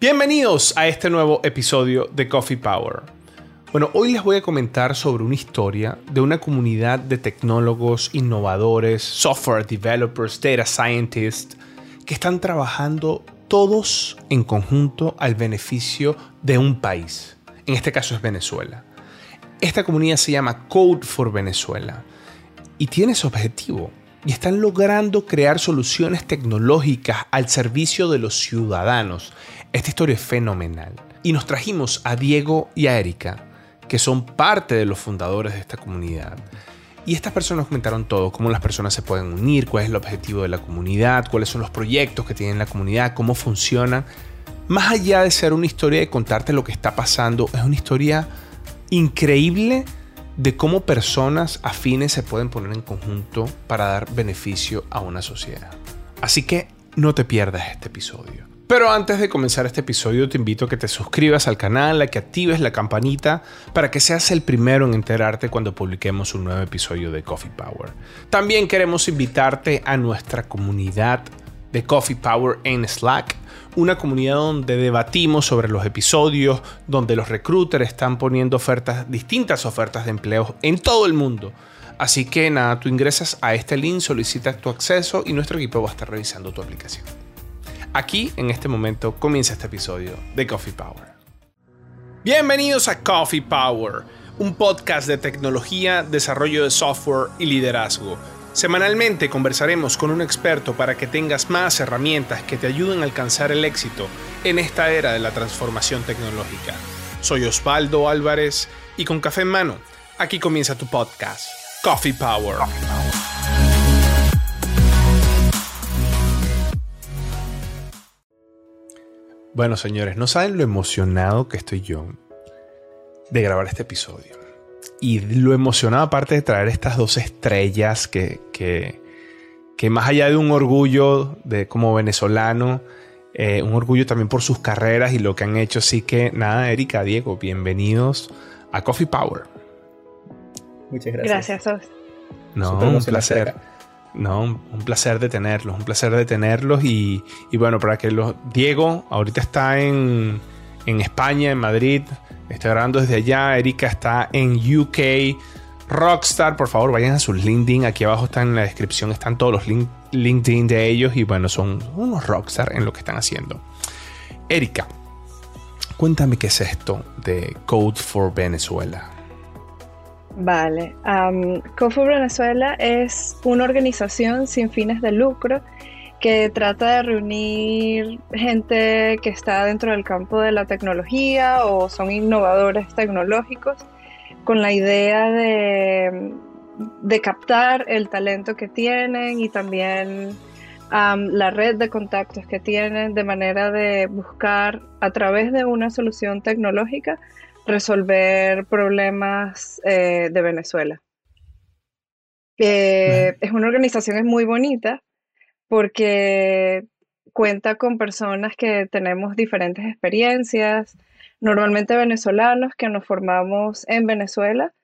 Bienvenidos a este nuevo episodio de Coffee Power. Bueno, hoy les voy a comentar sobre una historia de una comunidad de tecnólogos, innovadores, software developers, data scientists, que están trabajando todos en conjunto al beneficio de un país. En este caso es Venezuela. Esta comunidad se llama Code for Venezuela y tiene su objetivo. Y están logrando crear soluciones tecnológicas al servicio de los ciudadanos. Esta historia es fenomenal. Y nos trajimos a Diego y a Erika, que son parte de los fundadores de esta comunidad. Y estas personas comentaron todo, cómo las personas se pueden unir, cuál es el objetivo de la comunidad, cuáles son los proyectos que tiene la comunidad, cómo funciona. Más allá de ser una historia de contarte lo que está pasando, es una historia increíble de cómo personas afines se pueden poner en conjunto para dar beneficio a una sociedad. Así que no te pierdas este episodio. Pero antes de comenzar este episodio te invito a que te suscribas al canal, a que actives la campanita para que seas el primero en enterarte cuando publiquemos un nuevo episodio de Coffee Power. También queremos invitarte a nuestra comunidad de Coffee Power en Slack, una comunidad donde debatimos sobre los episodios, donde los recruiters están poniendo ofertas, distintas ofertas de empleo en todo el mundo. Así que nada, tú ingresas a este link, solicitas tu acceso y nuestro equipo va a estar revisando tu aplicación. Aquí, en este momento, comienza este episodio de Coffee Power. Bienvenidos a Coffee Power, un podcast de tecnología, desarrollo de software y liderazgo. Semanalmente conversaremos con un experto para que tengas más herramientas que te ayuden a alcanzar el éxito en esta era de la transformación tecnológica. Soy Osvaldo Álvarez y con café en mano, aquí comienza tu podcast, Coffee Power. Bueno, señores, no saben lo emocionado que estoy yo de grabar este episodio. Y lo emocionado, aparte de traer estas dos estrellas que, que, más allá de un orgullo de como venezolano, eh, un orgullo también por sus carreras y lo que han hecho. Así que nada, Erika, Diego, bienvenidos a Coffee Power. Muchas gracias. Gracias, No, un placer. No, un placer de tenerlos, un placer de tenerlos y, bueno, para que los... Diego ahorita está en, en España, en Madrid, está grabando desde allá, Erika está en UK, Rockstar, por favor vayan a sus LinkedIn, aquí abajo están en la descripción, están todos los link, LinkedIn de ellos y bueno, son unos Rockstar en lo que están haciendo. Erika, cuéntame qué es esto de Code for Venezuela. Vale. Um, COFO Venezuela es una organización sin fines de lucro que trata de reunir gente que está dentro del campo de la tecnología o son innovadores tecnológicos con la idea de, de captar el talento que tienen y también um, la red de contactos que tienen de manera de buscar a través de una solución tecnológica resolver problemas eh, de Venezuela. Es una organización es muy bonita porque cuenta con personas que tenemos diferentes experiencias, normalmente venezolanos que nos formamos en Venezuela,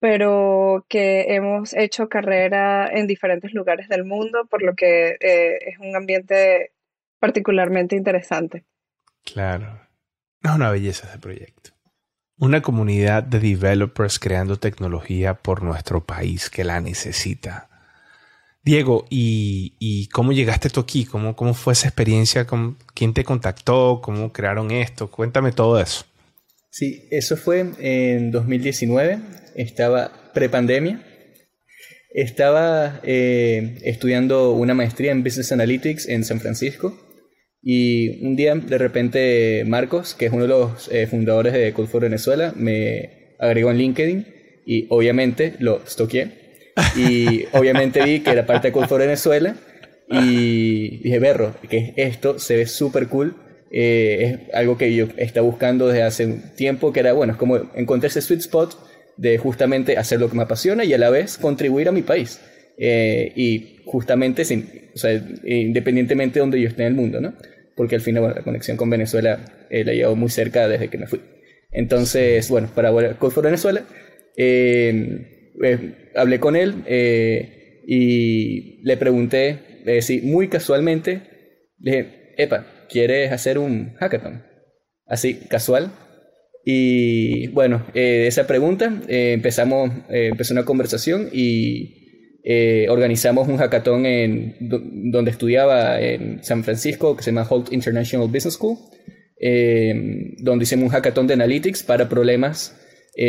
pero que hemos hecho carrera en diferentes lugares del mundo, por lo que eh, es un ambiente particularmente interesante. Claro, es una belleza ese proyecto una comunidad de developers creando tecnología por nuestro país que la necesita. Diego, ¿y, cómo llegaste tú aquí? ¿Cómo, ¿Cómo fue esa experiencia? ¿Quién te contactó? ¿Cómo crearon esto? Cuéntame todo eso. Sí, eso fue en 2019. Estaba prepandemia. Estaba eh, estudiando una maestría en Business Analytics en San Francisco y un día, de repente, Marcos, que es uno de los eh, fundadores de Code for Venezuela, me agregó en LinkedIn y obviamente lo stoqué. Y obviamente vi que era parte de for Venezuela y dije, berro, que esto se ve súper cool. Eh, es algo que yo estaba buscando desde hace un tiempo, que era, bueno, es como encontrar ese sweet spot de justamente hacer lo que me apasiona y a la vez contribuir a mi país. Eh, y justamente sin, o sea, independientemente de donde yo esté en el mundo, ¿no? porque al final la conexión con Venezuela eh, la llevo muy cerca desde que me fui. Entonces, bueno, para Code for Venezuela, eh, eh, hablé con él y le pregunté, muy casualmente, le dije, Epa, ¿quieres hacer un hackathon? así, casual. Y bueno, eh, esa pregunta, eh, empezamos, eh, empezó una conversación y organizamos un hackathon en donde estudiaba en San Francisco, que se llama Holt International Business School, donde hicimos un hackathon de analytics para problemas,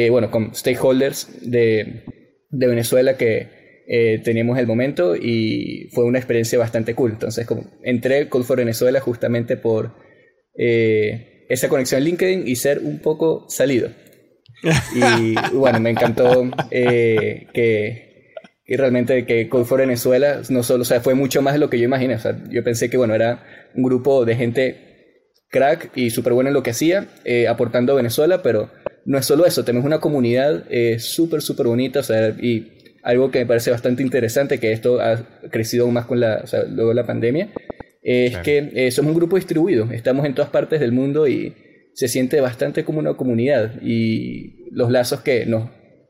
bueno, con stakeholders de, de Venezuela que teníamos el momento y fue una experiencia bastante cool. Entonces, como entré con for Venezuela justamente por esa conexión en LinkedIn y ser un poco salido. Y bueno, me encantó eh, que, que, realmente que Code for Venezuela no solo, o sea, fue mucho más de lo que yo imaginé. O sea, yo pensé que bueno, era un grupo de gente crack y súper buena en lo que hacía, eh, aportando a Venezuela, pero no es solo eso, tenemos una comunidad eh, súper, súper bonita, o sea, y algo que me parece bastante interesante, que esto ha crecido aún más con la, o sea, luego de la pandemia, es que eh, somos un grupo distribuido, estamos en todas partes del mundo y se siente bastante como una comunidad y los lazos que nos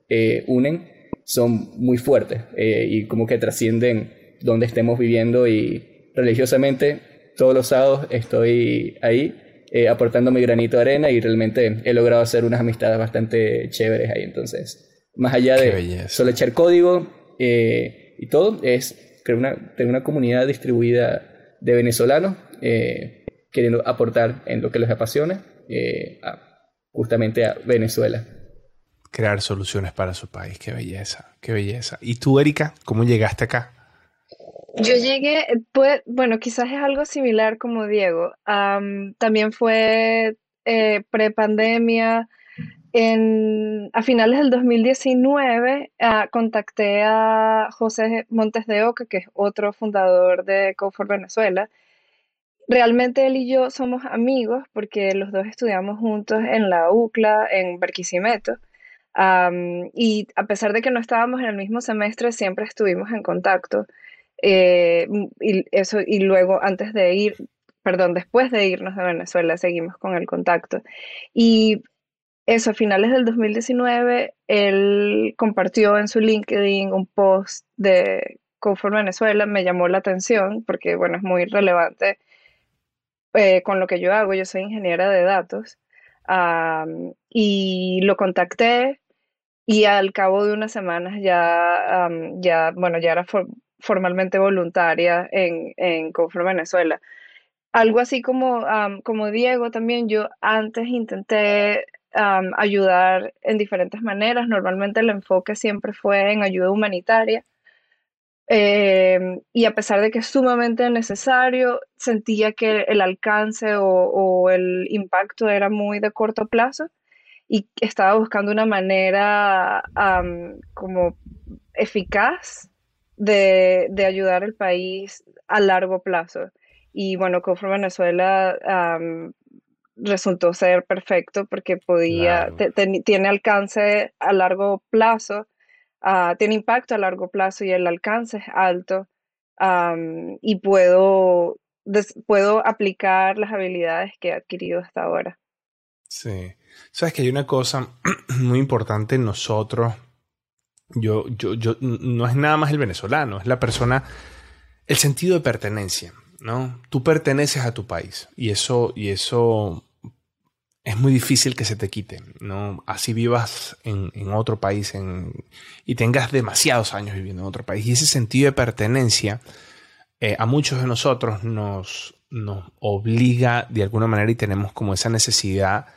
eh, unen son muy fuertes eh, y como que trascienden donde estemos viviendo y religiosamente todos los sábados estoy ahí aportando mi granito de arena y realmente he logrado hacer unas amistades bastante chéveres ahí. Entonces, más allá de solo echar código y todo, es crear una, tener una comunidad distribuida de venezolanos eh, queriendo aportar en lo que les apasiona, eh, justamente a Venezuela. Crear soluciones para su país, qué belleza, qué belleza. ¿Y tú, Erika, cómo llegaste acá? Yo llegué, pues, bueno, quizás es algo similar como Diego. también fue eh, pre-pandemia. a finales del 2019 ah, contacté a José Montes de Oca, que es otro fundador de Cofor Venezuela. Realmente él y yo somos amigos porque los dos estudiamos juntos en la UCLA, en Barquisimeto. y a pesar de que no estábamos en el mismo semestre, siempre estuvimos en contacto. Eh, y, eso, y luego, antes de ir, perdón, después de irnos de Venezuela, seguimos con el contacto. Y eso, a finales del 2019, él compartió en su LinkedIn un post de Conform Venezuela, me llamó la atención porque, bueno, es muy relevante eh, con lo que yo hago. Yo soy ingeniera de datos y lo contacté y al cabo de unas semanas ya, ya bueno, ya era formalmente voluntaria en, en Conform Venezuela algo así como, como Diego también, yo antes intenté ayudar en diferentes maneras. Normalmente el enfoque siempre fue en ayuda humanitaria. Em, y a pesar de que es sumamente necesario, sentía que el alcance o, el impacto era muy de corto plazo y estaba buscando una manera como eficaz de, ayudar al país a largo plazo. Y bueno, COFRO Venezuela resultó ser perfecto porque podía, tiene alcance a largo plazo, ah, tiene impacto a largo plazo y el alcance es alto y puedo, puedo aplicar las habilidades que he adquirido hasta ahora. Sí. Sabes que hay una cosa muy importante en nosotros. Yo, yo, yo, no es nada más el venezolano, es la persona, el sentido de pertenencia. ¿no? Tú perteneces a tu país y eso, y eso es muy difícil que se te quite, ¿no? Así vivas en, otro país y tengas demasiados años viviendo en otro país. Y ese sentido de pertenencia eh, a muchos de nosotros nos, nos obliga de alguna manera y tenemos como esa necesidad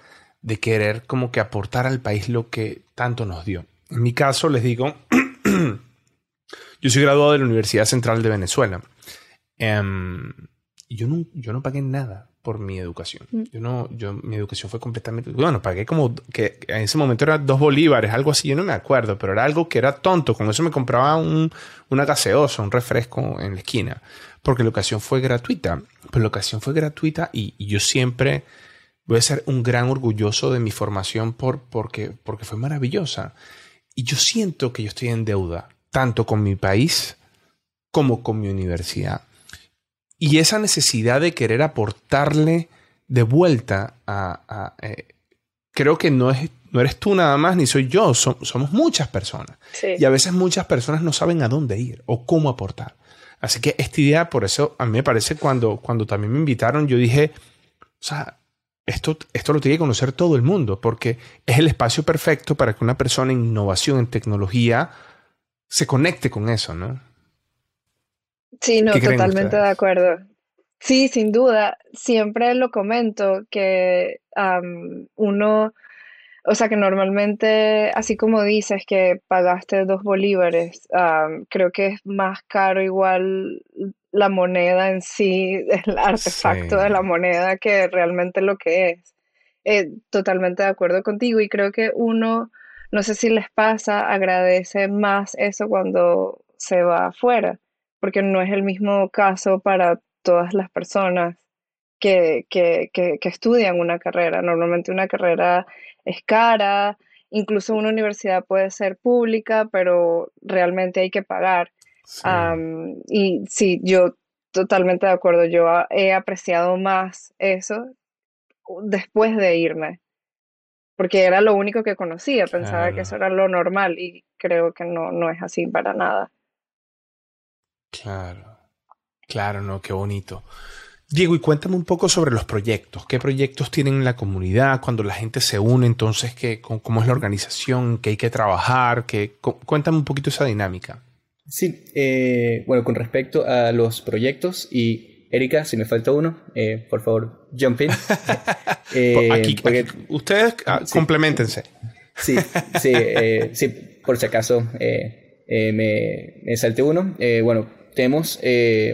de querer como que aportar al país lo que tanto nos dio. En mi caso, les digo, yo soy graduado de la Universidad Central de Venezuela. Y yo no, yo no pagué nada por mi educación. Mm. Yo no, yo, mi educación fue completamente, bueno, pagué como que en ese momento era dos bolívares, algo así, yo no me acuerdo, pero era algo que era tonto. Con eso me compraba un, una gaseosa, un refresco en la esquina, porque la educación fue gratuita. Pero la educación fue gratuita y, yo siempre voy a ser un gran orgulloso de mi formación por, porque, porque fue maravillosa. Y yo siento que yo estoy en deuda, tanto con mi país como con mi universidad. Y esa necesidad de querer aportarle de vuelta a... Eh, creo que no, es, no eres tú nada más, ni soy yo, somos muchas personas. Y a veces muchas personas no saben a dónde ir o cómo aportar. Así que esta idea, por eso a mí me parece cuando, cuando también me invitaron, yo dije, o sea, esto, esto lo tiene que conocer todo el mundo porque es el espacio perfecto para que una persona en innovación, en tecnología, se conecte con eso, ¿no? Sí, no, totalmente de acuerdo. Sí, sin duda. Siempre lo comento que uno, o sea que normalmente, así como dices que pagaste dos bolívares, creo que es más caro igual la moneda en sí, el artefacto de la moneda que realmente lo que es. Eh, totalmente de acuerdo contigo y creo que uno, no sé si les pasa, agradece más eso cuando se va afuera, porque no es el mismo caso para todas las personas que, que, que, que estudian una carrera. Normalmente una carrera es cara, incluso una universidad puede ser pública, pero realmente hay que pagar y sí, yo totalmente de acuerdo, yo he apreciado más eso después de irme, porque era lo único que conocía, pensaba que eso era lo normal y creo que no, no es así para nada. Claro, claro, no, qué bonito. Diego, y cuéntame un poco sobre los proyectos. ¿Qué proyectos tienen en la comunidad? Cuando la gente se une, entonces, ¿qué, ¿cómo es la organización? ¿Qué hay que trabajar? ¿Qué, cuéntame un poquito esa dinámica. Sí, eh, bueno, con respecto a los proyectos y Erika, si me falta uno, eh, por favor, jump in. Eh, aquí, ustedes ah, complementense. Sí, sí, sí, por si acaso me, me, salté uno. bueno, tenemos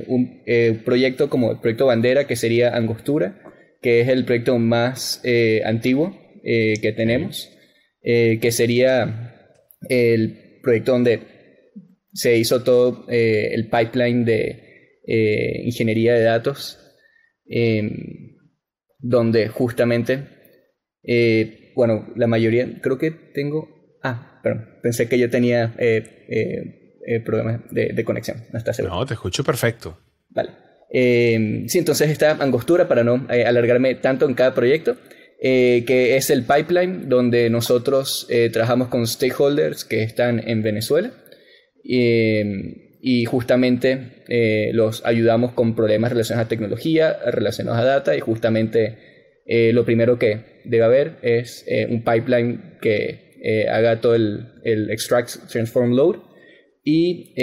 un proyecto como el proyecto Bandera, que sería Angostura, que es el proyecto más antiguo que tenemos, que sería el proyecto donde se hizo todo eh, el pipeline de eh, ingeniería de datos, em, donde justamente, eh, bueno, la mayoría, creo que tengo, ah, perdón, pensé que yo tenía problemas de, conexión, no está seguro. No, te escucho perfecto. Vale. Em, sí, entonces esta angostura, para no alargarme tanto en cada proyecto, que es el pipeline donde nosotros trabajamos con stakeholders que están en Venezuela Em, y justamente eh, los ayudamos con problemas relacionados a tecnología, relacionados a data y justamente eh, lo primero que debe haber es eh, un pipeline que haga todo el, extract, transform, load y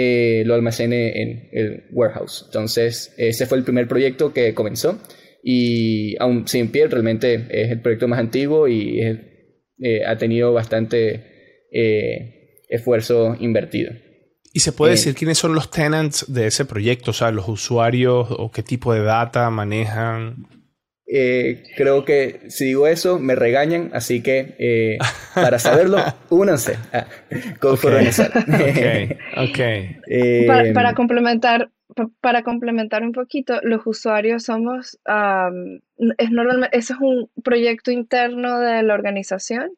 lo almacene en el warehouse. Entonces, ese fue el primer proyecto que comenzó y aún sin pie, realmente es el proyecto más antiguo y ha tenido bastante esfuerzo invertido. ¿Y se puede eh, decir quiénes son los tenants de ese proyecto? O sea, los usuarios o qué tipo de data manejan. Eh, creo que si digo eso me regañan, así que eh, para saberlo, únanse a okay. okay. para, complementar, para complementar un poquito, los usuarios somos, es normalmente, ese es un proyecto interno de la organización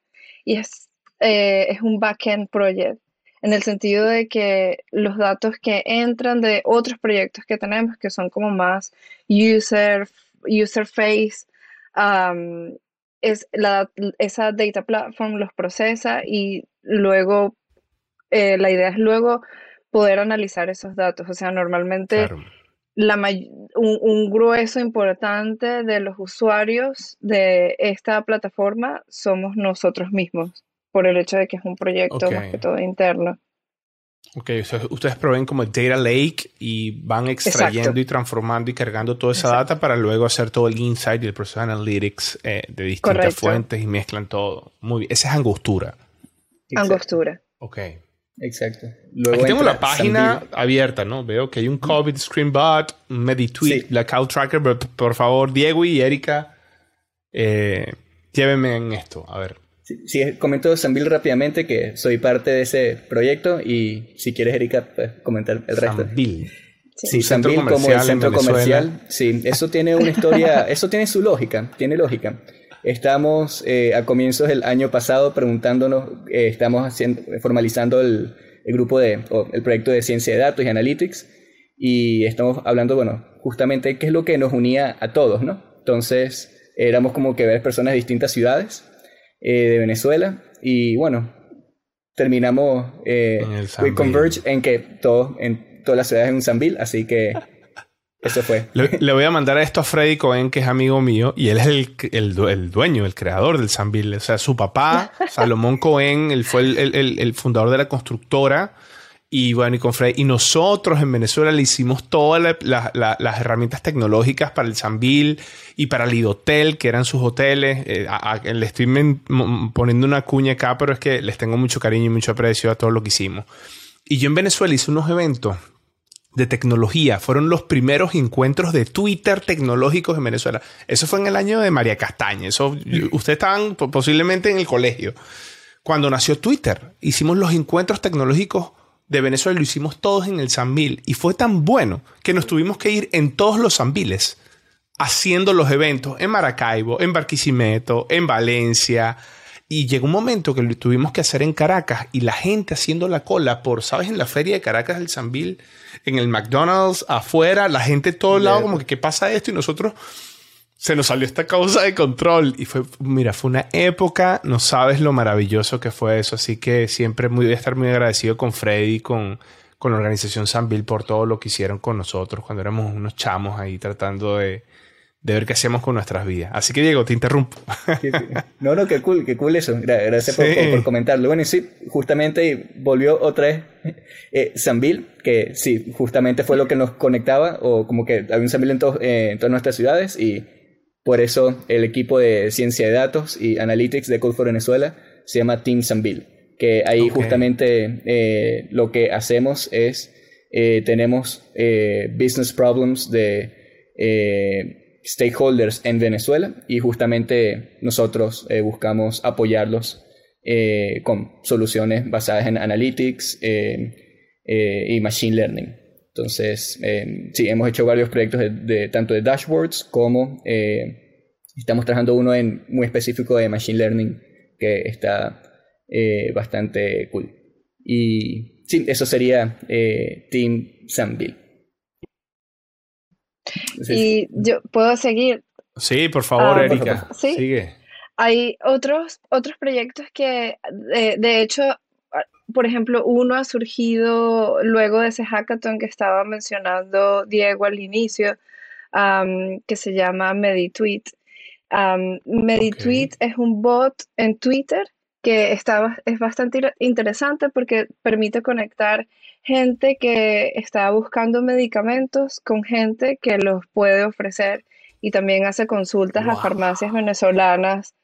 y es, es un backend project en el sentido de que los datos que entran de otros proyectos que tenemos, que son como más user, user face, es la, esa data platform los procesa y luego eh, la idea es luego poder analizar esos datos. O sea, normalmente la un, un, grueso importante de los usuarios de esta plataforma somos nosotros mismos por el hecho de que es un proyecto más que todo interno. Ok, ustedes proveen como Data Lake y van extrayendo y transformando y cargando toda esa data para luego hacer todo el insight y el proceso de analytics eh, de distintas fuentes y mezclan todo. Muy bien. Esa es angostura. Angostura. Ok. Exacto. Luego Aquí tengo la página abierta, ¿no? Veo que hay un COVID Screenbot, un Meditweet, Blackout Tracker, pero por favor, Diego y Erika, eh, llévenme en esto. A ver. Sí, comento Sambil rápidamente que soy parte de ese proyecto y si quieres, Erika, puedes comentar el resto. Sambil. Sí, Sambil como el centro comercial. Sí, eso tiene una historia, eso tiene su lógica, tiene lógica. Estamos eh, a comienzos del año pasado preguntándonos, eh, estamos haciendo, formalizando el, el grupo de, o el proyecto de ciencia de datos y analytics y estamos hablando, bueno, justamente qué es lo que nos unía a todos, ¿no? Entonces, éramos como que ver personas de distintas ciudades eh, de Venezuela. Y bueno, terminamos eh, We Converge en que todo, en todas las ciudades es un Sambil, así que Eso fue. Le, voy a mandar esto a Freddy Cohen, que es amigo mío, y él es el, el, dueño, el creador del Sanville. O sea, su papá, Salomón Cohen, él fue el, fundador de la constructora. Y bueno, y con Freddy. Y nosotros en Venezuela le hicimos todas las herramientas tecnológicas para el Sanville y para el Idotel, que eran sus hoteles. Eh, le estoy poniendo una cuña acá, pero es que les tengo mucho cariño y mucho aprecio a todo lo que hicimos. Y yo en Venezuela hice unos eventos de tecnología. Fueron los primeros encuentros de Twitter tecnológicos en Venezuela. Eso fue en el año de María Castaña. Eso, ustedes estaban posiblemente en el colegio. Cuando nació Twitter, hicimos los encuentros tecnológicos de Venezuela lo hicimos todos en el Sanville. Y fue tan bueno que nos tuvimos que ir en todos los Sanviles haciendo los eventos en Maracaibo, en Barquisimeto, en Valencia, y llegó un momento que lo tuvimos que hacer en Caracas y la gente haciendo la cola por, ¿sabes? En la feria de Caracas del Sanville, en el McDonald's, afuera, la gente de todos lados como que, ¿qué pasa esto? Y nosotros se nos salió esta causa de control. Y fue, mira, fue una época, no sabes lo maravilloso que fue eso. Así que siempre voy a estar muy agradecido con Freddy, con, con la organización Sanville por todo lo que hicieron con nosotros cuando éramos unos chamos ahí tratando de de ver qué hacemos con nuestras vidas. Así que Diego, te interrumpo. No, no, qué cool, qué cool eso. Gracias por, comentarlo. Bueno, y sí, justamente volvió otra vez eh, Sanville, que sí, justamente fue lo que nos conectaba, o como que había un Sanville en, eh, en todas nuestras ciudades, y por eso el equipo de ciencia de datos y analytics de Code for Venezuela se llama Team Sanville, que ahí justamente eh, lo que hacemos es, eh, tenemos business problems de stakeholders en Venezuela y justamente nosotros eh, buscamos apoyarlos eh, con soluciones basadas en analytics eh, y machine learning. Entonces, sí, hemos hecho varios proyectos de, tanto de dashboards como estamos trabajando uno en, muy específico de machine learning que está bastante cool. Y sí, eso sería Team Samville. Y yo puedo seguir. Sí, por favor, ah, Erika. ¿Sí? Sigue. Hay otros, otros proyectos que, de, hecho, por ejemplo, uno ha surgido luego de ese hackathon que estaba mencionando Diego al inicio, que se llama Meditweet. Meditweet es un bot en Twitter que está, es bastante interesante porque permite conectar gente que está buscando medicamentos con gente que los puede ofrecer y también hace consultas a farmacias venezolanas.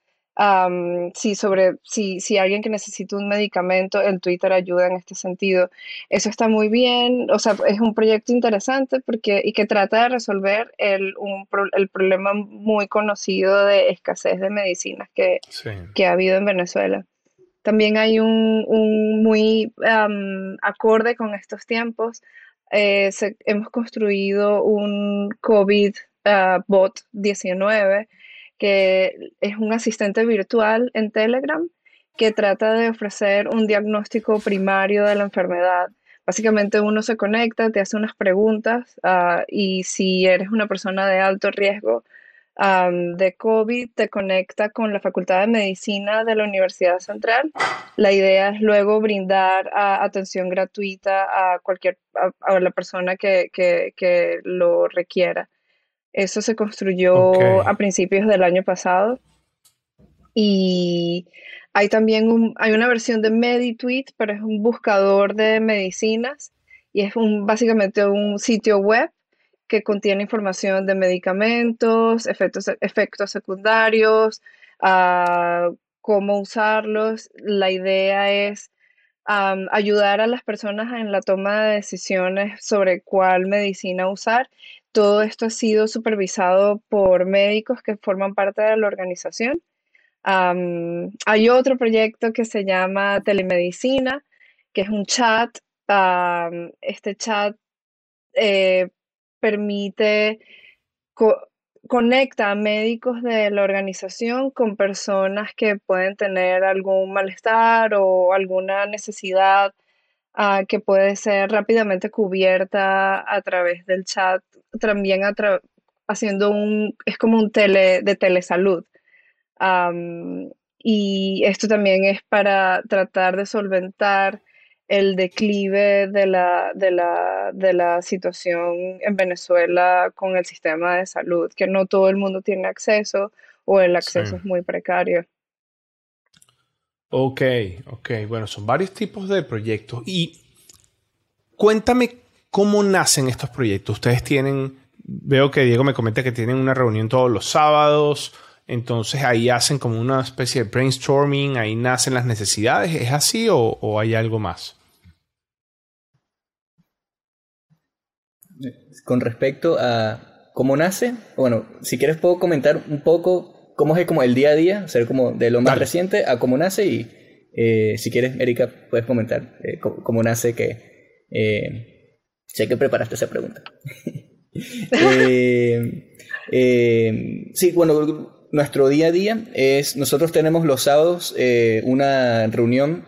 Si, sobre, si, si alguien que necesita un medicamento, el Twitter ayuda en este sentido. Eso está muy bien, o sea, es un proyecto interesante porque, y que trata de resolver el, un, el problema muy conocido de escasez de medicinas que, que ha habido en Venezuela. También hay un, muy acorde con estos tiempos. Eh, hemos construido un COVID ah, bot 19 que es un asistente virtual en Telegram que trata de ofrecer un diagnóstico primario de la enfermedad. Básicamente uno se conecta, te hace unas preguntas ah, y si eres una persona de alto riesgo, de COVID te conecta con la Facultad de Medicina de la Universidad Central. La idea es luego brindar atención gratuita a cualquier a, la persona que, lo requiera. Eso se construyó a principios del año pasado. Y hay también hay una versión de MediTweet, pero es un buscador de medicinas y es un, básicamente un sitio web que contiene información de medicamentos, efectos, efectos secundarios, ah, cómo usarlos. La idea es ayudar a las personas en la toma de decisiones sobre cuál medicina usar. Todo esto ha sido supervisado por médicos que forman parte de la organización. hay otro proyecto que se llama Telemedicina, que es un chat. este chat eh, permite, conecta a médicos de la organización con personas que pueden tener algún malestar o alguna necesidad ah, que puede ser rápidamente cubierta a través del chat, también haciendo un, es como un tele, de telesalud. y esto también es para tratar de solventar el declive de la, de la, de la situación en Venezuela con el sistema de salud, que no todo el mundo tiene acceso o el acceso es muy precario. Ok, ok. Bueno, son varios tipos de proyectos. Y cuéntame cómo nacen estos proyectos. Ustedes tienen, veo que Diego me comenta que tienen una reunión todos los sábados. Entonces ahí hacen como una especie de brainstorming, ahí nacen las necesidades. ¿Es así o, hay algo más? Con respecto a cómo nace, bueno, si quieres puedo comentar un poco cómo es como el día a día, ser como de lo más reciente a cómo nace y eh, si quieres, Erika, puedes comentar eh, cómo, nace que eh, sé que preparaste esa pregunta. sí, bueno, nuestro día a día es, nosotros tenemos los sábados eh, una reunión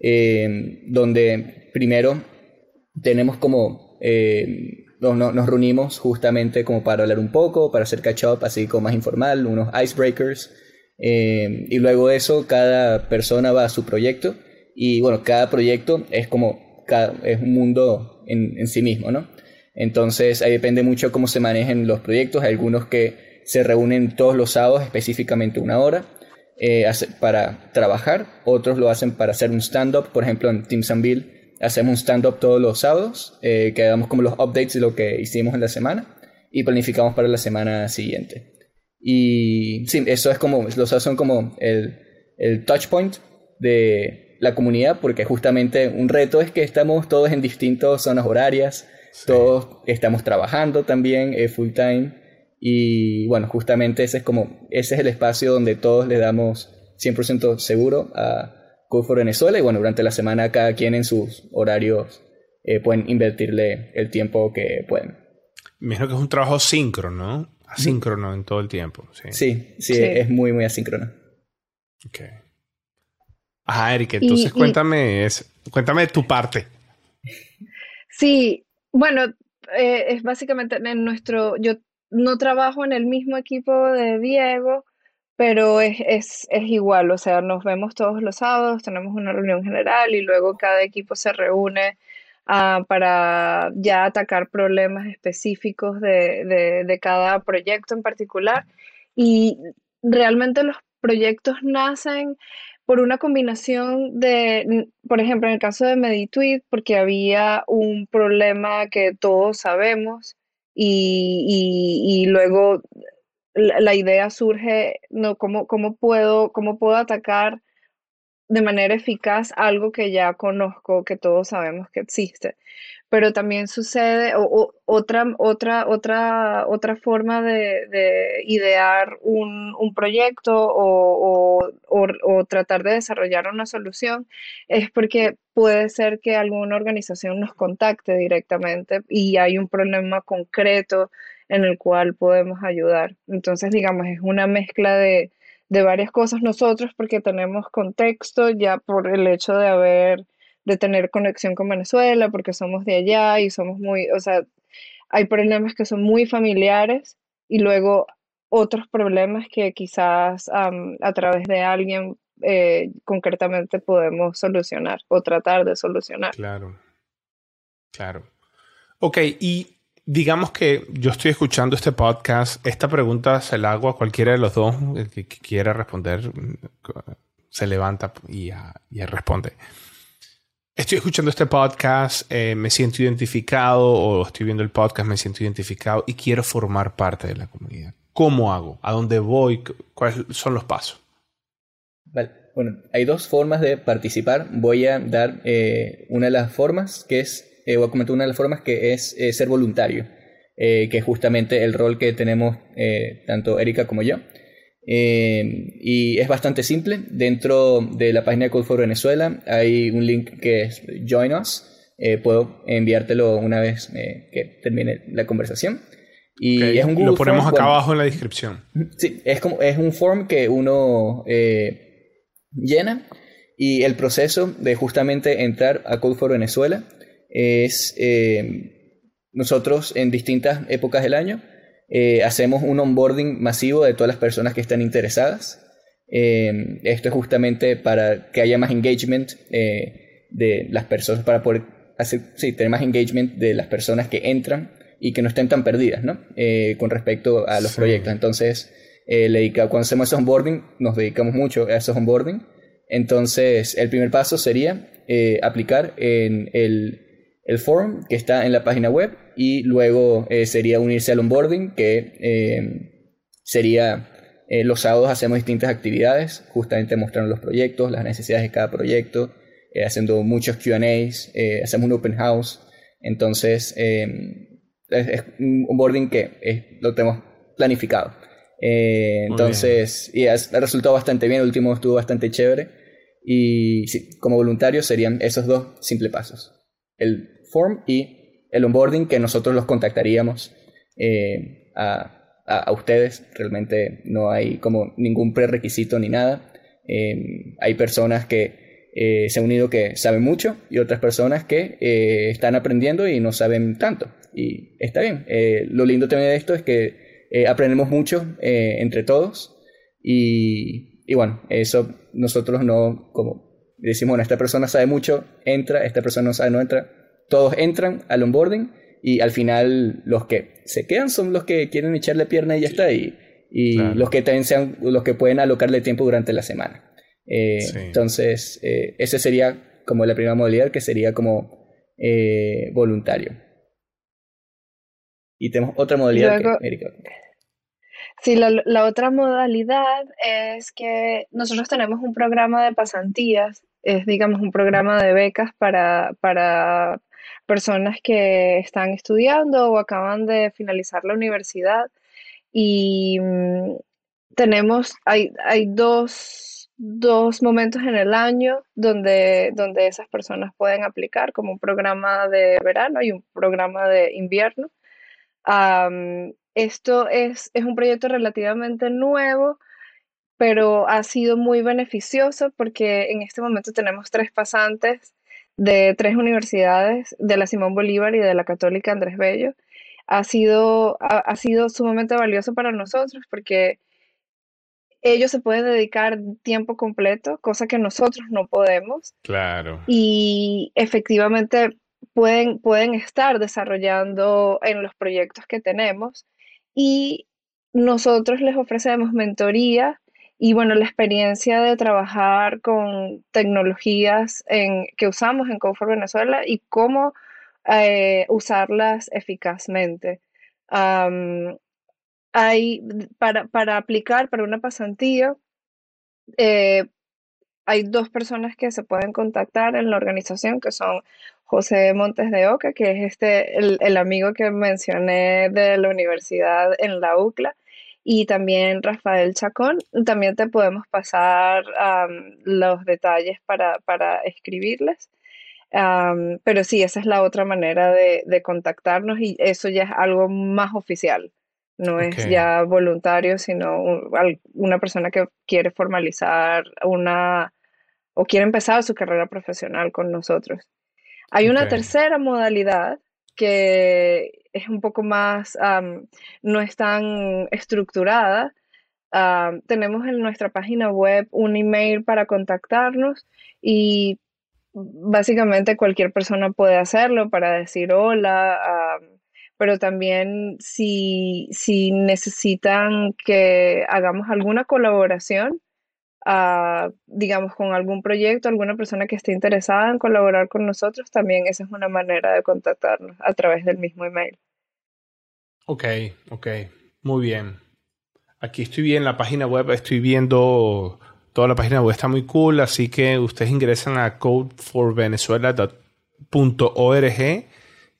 eh, donde primero tenemos como, eh, nos, reunimos justamente como para hablar un poco, para hacer catch up así como más informal, unos icebreakers, y luego de eso cada persona va a su proyecto y bueno, cada proyecto es como, es un mundo en, en sí mismo, ¿no? Entonces ahí depende mucho cómo se manejen los proyectos, hay algunos que se reúnen todos los sábados, específicamente una hora, eh, para trabajar. Otros lo hacen para hacer un stand-up. Por ejemplo, en Team Sanville hacemos un stand-up todos los sábados, eh, que damos como los updates de lo que hicimos en la semana y planificamos para la semana siguiente. Y sí, eso es como, los sábados son como el, el touch point de la comunidad, porque justamente un reto es que estamos todos en distintas zonas horarias, todos estamos trabajando también eh, full time. Y bueno, justamente ese es como, ese es el espacio donde todos le damos 100% seguro a Code for Venezuela y bueno, durante la semana cada quien en sus horarios eh, pueden invertirle el tiempo que pueden. Imagino que es un trabajo síncrono, ¿no? Asíncrono en todo el tiempo. Sí, sí, es muy, muy asíncrono. Ok. Ajá, Eric, entonces cuéntame, es, cuéntame tu parte. Sí, bueno, eh, es básicamente en nuestro, yo no trabajo en el mismo equipo de Diego, pero es, es, es, igual, o sea, nos vemos todos los sábados, tenemos una reunión general y luego cada equipo se reúne ah, para ya atacar problemas específicos de, de, cada proyecto en particular. Y realmente los proyectos nacen por una combinación de, por ejemplo, en el caso de MediTweet, porque había un problema que todos sabemos y, y, luego la, idea surge, ¿no? ¿Cómo, cómo, puedo, ¿Cómo puedo atacar de manera eficaz algo que ya conozco, que todos sabemos que existe? pero también sucede otra, otra, otra, otra forma de, idear un, proyecto o, tratar de desarrollar una solución es porque puede ser que alguna organización nos contacte directamente y hay un problema concreto en el cual podemos ayudar. Entonces, digamos, es una mezcla de, de varias cosas nosotros porque tenemos contexto ya por el hecho de haber de tener conexión con Venezuela porque somos de allá y somos muy, o sea, hay problemas que son muy familiares y luego otros problemas que quizás a través de alguien eh, concretamente podemos solucionar o tratar de solucionar. Claro, claro. Ok, y digamos que yo estoy escuchando este podcast, esta pregunta se la hago a cualquiera de los dos que, quiera responder, se levanta y, responde estoy escuchando este podcast, eh, me siento identificado o estoy viendo el podcast, me siento identificado y quiero formar parte de la comunidad. ¿Cómo hago? ¿A dónde voy? ¿Cuáles son los pasos? Vale. Bueno, hay dos formas de participar. Voy a dar eh, una de las formas que es, eh, voy a comentar una de las formas que es ser voluntario, que es justamente el rol que tenemos tanto Erika como yo. Eh, y es bastante simple. Dentro de la página de Code for Venezuela hay un link que es Join Us. Eh, puedo enviártelo una vez eh, que termine la conversación. Y es un Google Lo ponemos acá abajo en la descripción. Sí, es, como, es un form que uno llena y el proceso de justamente entrar a Code for Venezuela es nosotros en distintas épocas del año eh, hacemos un onboarding masivo de todas las personas que están interesadas. Eh, esto es justamente para que haya más engagement eh, de las personas, para poder hacer, sí, tener más engagement de las personas que entran y que no estén tan perdidas, ¿no? Eh, con respecto a los proyectos. Entonces, eh, le cuando hacemos esos onboarding, nos dedicamos mucho a esos onboarding. Entonces, el primer paso sería eh, aplicar en el, el forum que está en la página web y luego sería unirse al onboarding, que sería los sábados hacemos distintas actividades, justamente mostrando los proyectos, las necesidades de cada proyecto, haciendo muchos QAs, hacemos un open house. Entonces, es, un onboarding que lo tenemos planificado. Eh, entonces, y ha resultado bastante bien, el último estuvo bastante chévere. Y sí, como voluntario serían esos dos simples pasos. El form y el onboarding que nosotros los contactaríamos eh, a, a, ustedes. Realmente no hay como ningún prerequisito ni nada. Eh, hay personas que se han unido que saben mucho y otras personas que están aprendiendo y no saben tanto. Y está bien. Eh, lo lindo también de esto es que eh, aprendemos mucho eh, entre todos. Y, y, bueno, eso nosotros no, como decimos, bueno, esta persona sabe mucho, entra, esta persona no sabe, no entra. Todos entran al onboarding y al final los que se quedan son los que quieren echarle pierna y ya está. Y, y los que también sean los que pueden alocarle tiempo durante la semana. Entonces, ese sería como la primera modalidad que sería como voluntario. Y tenemos otra modalidad que Sí, la, la, otra modalidad es que nosotros tenemos un programa de pasantías, es digamos un programa de becas para, para personas que están estudiando o acaban de finalizar la universidad. Y mm, tenemos, hay, hay dos, dos, momentos en el año donde, donde esas personas pueden aplicar, como un programa de verano y un programa de invierno esto es, es, un proyecto relativamente nuevo, pero ha sido muy beneficioso porque en este momento tenemos tres pasantes de tres universidades, de la Simón Bolívar y de la Católica Andrés Bello. Ha sido, ha, sido sumamente valioso para nosotros porque ellos se pueden dedicar tiempo completo, cosa que nosotros no podemos. Claro. Y efectivamente pueden, pueden estar desarrollando en los proyectos que tenemos y nosotros les ofrecemos mentoría y bueno, la experiencia de trabajar con tecnologías que usamos en Comfort Venezuela y cómo eh, usarlas eficazmente. hay, para, para, aplicar para una pasantía, eh, hay dos personas que se pueden contactar en la organización, que son José Montes de Oca, que es este, el, amigo que mencioné de la universidad en la UCLA, y también Rafael Chacón. También te podemos pasar los detalles para, escribirles. pero sí, esa es la otra manera de, contactarnos y eso ya es algo más oficial. No es ya voluntario, sino una persona que quiere formalizar una o quiere empezar su carrera profesional con nosotros. Hay una tercera modalidad que es un poco más, no es tan estructurada. tenemos en nuestra página web un email para contactarnos y básicamente cualquier persona puede hacerlo para decir hola, pero también si, si necesitan que hagamos alguna colaboración, digamos, con algún proyecto, alguna persona que esté interesada en colaborar con nosotros, también esa es una manera de contactarnos a través del mismo email. Ok, ok, muy bien. Aquí estoy bien la página web, estoy viendo toda la página web, está muy cool, así que ustedes ingresan a codeforvenezuela.org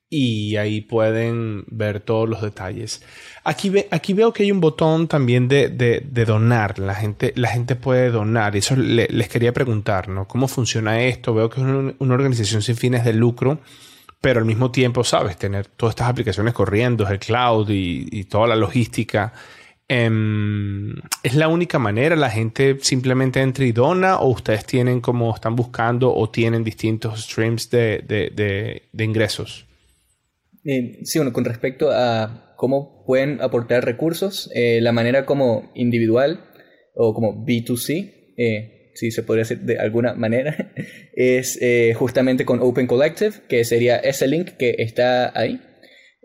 y ahí pueden ver todos los detalles. Aquí, ve, aquí veo que hay un botón también de, de, donar. La gente, la gente puede donar. Eso les quería preguntar, ¿no? ¿Cómo funciona esto? Veo que es una, organización sin fines de lucro, pero al mismo tiempo, ¿sabes? Tener todas estas aplicaciones corriendo, el cloud y, toda la logística. Em, ¿Es la única manera? ¿La gente simplemente entra y dona? ¿O ustedes tienen como están buscando o tienen distintos streams de, de ingresos? Eh, sí, bueno, con respecto a cómo pueden aportar recursos, eh, la manera como individual o como B2C, eh, si se podría decir de alguna manera, es justamente con Open Collective, que sería ese link que está ahí,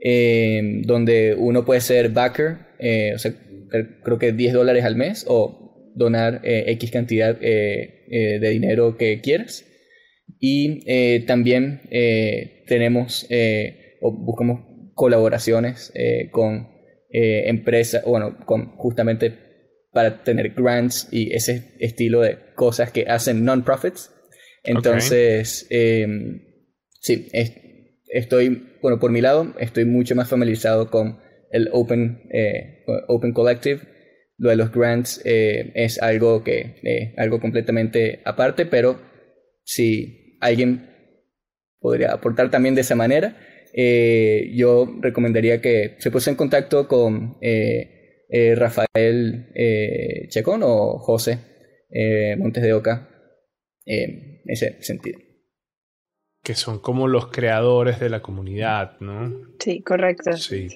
eh, donde uno puede ser backer, o sea, creo que 10 dólares al mes o donar X cantidad de dinero que quieras. Y también tenemos o buscamos colaboraciones con empresas, bueno, con justamente para tener grants y ese estilo de cosas que hacen non-profits. Entonces, em, sí, estoy, bueno, por mi lado, estoy mucho más familiarizado con el Open, eh, open Collective. Lo de los grants eh, es algo que, eh, algo completamente aparte, pero si alguien podría aportar también de esa manera, yo recomendaría que se pusiera en contacto con eh, Rafael eh, Checón o José eh, Montes de Oca en ese sentido. Que son como los creadores de la comunidad, ¿no? Sí, correcto. Sí.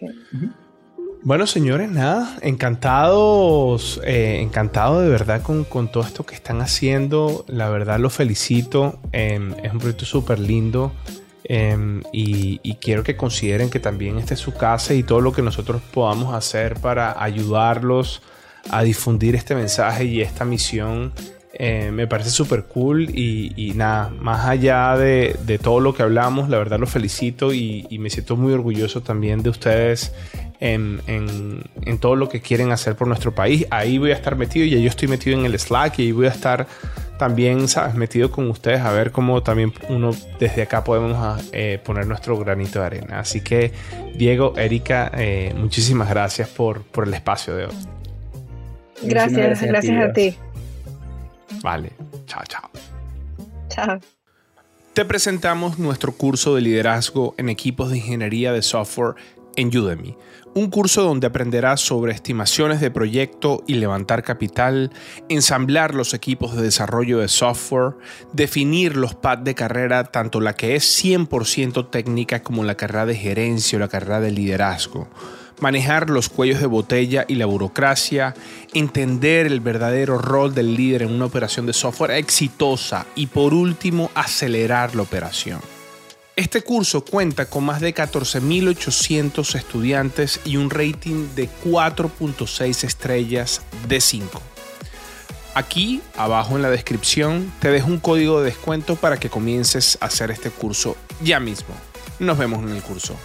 Bueno, señores, nada, encantados, encantado de verdad con, con, todo esto que están haciendo. La verdad lo felicito. Em, es un proyecto súper lindo. Em, y, quiero que consideren que también este es su casa y todo lo que nosotros podamos hacer para ayudarlos a difundir este mensaje y esta misión eh, me parece súper cool y, nada, más allá de, todo lo que hablamos, la verdad los felicito y, me siento muy orgulloso también de ustedes en, en, todo lo que quieren hacer por nuestro país. Ahí voy a estar metido, y yo estoy metido en el Slack y ahí voy a estar también, ¿sabes? Metido con ustedes a ver cómo también uno desde acá podemos ah, eh, poner nuestro granito de arena. Así que, Diego, Erika, eh, muchísimas gracias por, por el espacio de hoy. Gracias, gracias, a ti. Vale, chao, chao. Chao. Te presentamos nuestro curso de liderazgo en equipos de ingeniería de software en Udemy un curso donde aprenderás sobre estimaciones de proyecto y levantar capital, ensamblar los equipos de desarrollo de software, definir los pads de carrera, tanto la que es 100% técnica como la carrera de gerencia o la carrera de liderazgo, manejar los cuellos de botella y la burocracia, entender el verdadero rol del líder en una operación de software exitosa y por último acelerar la operación. Este curso cuenta con más de 14.800 estudiantes y un rating de 4.6 estrellas de 5. Aquí, abajo en la descripción, te dejo un código de descuento para que comiences a hacer este curso ya mismo. Nos vemos en el curso.